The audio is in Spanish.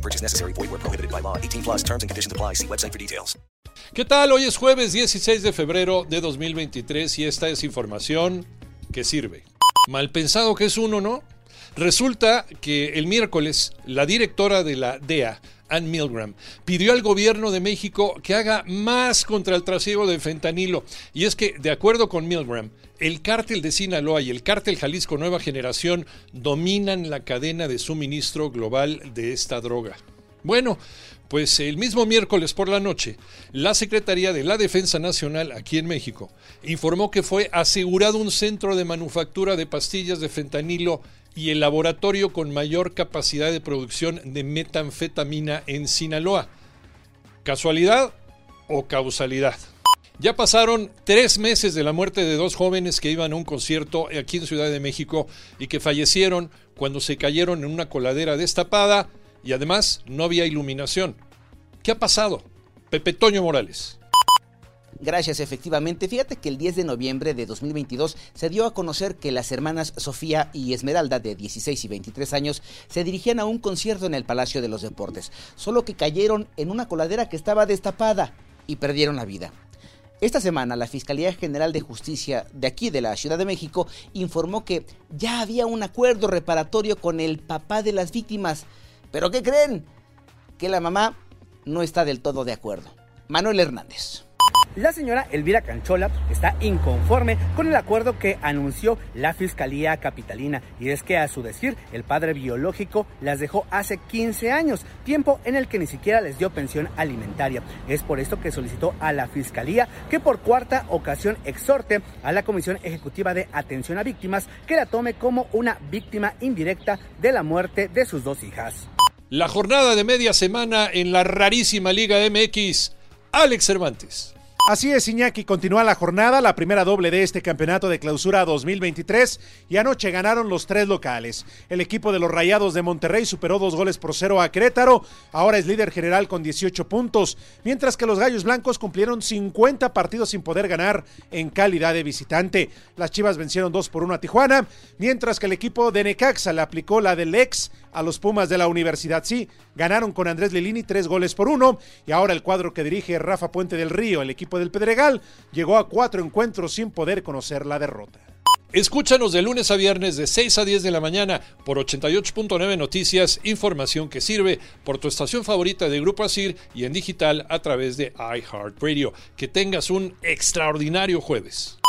No purchase necessary. Void where prohibited by law. 18 plus terms and conditions apply. See website for details. ¿Qué tal? Hoy es jueves 16 de febrero de 2023 y esta es información que sirve. Mal pensado que es uno, ¿no? Resulta que el miércoles la directora de la DEA, Ann Milgram, pidió al gobierno de México que haga más contra el trasiego de fentanilo. Y es que, de acuerdo con Milgram, el cártel de Sinaloa y el cártel Jalisco Nueva Generación dominan la cadena de suministro global de esta droga. Bueno, pues el mismo miércoles por la noche, la Secretaría de la Defensa Nacional aquí en México informó que fue asegurado un centro de manufactura de pastillas de fentanilo y el laboratorio con mayor capacidad de producción de metanfetamina en Sinaloa. ¿Casualidad o causalidad? Ya pasaron tres meses de la muerte de dos jóvenes que iban a un concierto aquí en Ciudad de México y que fallecieron cuando se cayeron en una coladera destapada y además no había iluminación. ¿Qué ha pasado? Pepe Toño Morales. Gracias, efectivamente. Fíjate que el 10 de noviembre de 2022 se dio a conocer que las hermanas Sofía y Esmeralda, de 16 y 23 años, se dirigían a un concierto en el Palacio de los Deportes, solo que cayeron en una coladera que estaba destapada y perdieron la vida. Esta semana la Fiscalía General de Justicia de aquí de la Ciudad de México informó que ya había un acuerdo reparatorio con el papá de las víctimas. ¿Pero qué creen? Que la mamá no está del todo de acuerdo. Manuel Hernández. La señora Elvira Canchola está inconforme con el acuerdo que anunció la Fiscalía Capitalina y es que a su decir el padre biológico las dejó hace 15 años, tiempo en el que ni siquiera les dio pensión alimentaria. Es por esto que solicitó a la Fiscalía que por cuarta ocasión exhorte a la Comisión Ejecutiva de Atención a Víctimas que la tome como una víctima indirecta de la muerte de sus dos hijas. La jornada de media semana en la rarísima Liga MX. Alex Cervantes. Así es, Iñaki, continúa la jornada, la primera doble de este campeonato de clausura 2023 y anoche ganaron los tres locales. El equipo de los Rayados de Monterrey superó dos goles por cero a Querétaro, ahora es líder general con 18 puntos, mientras que los Gallos Blancos cumplieron 50 partidos sin poder ganar en calidad de visitante. Las Chivas vencieron 2 por 1 a Tijuana, mientras que el equipo de Necaxa le aplicó la del ex a los Pumas de la Universidad. Sí, ganaron con Andrés Lilini tres goles por uno y ahora el cuadro que dirige Rafa Puente del Río, el equipo del Pedregal, llegó a cuatro encuentros sin poder conocer la derrota. Escúchanos de lunes a viernes de 6 a 10 de la mañana por 88.9 Noticias, información que sirve por tu estación favorita de Grupo Asir y en digital a través de iHeartRadio. Que tengas un extraordinario jueves.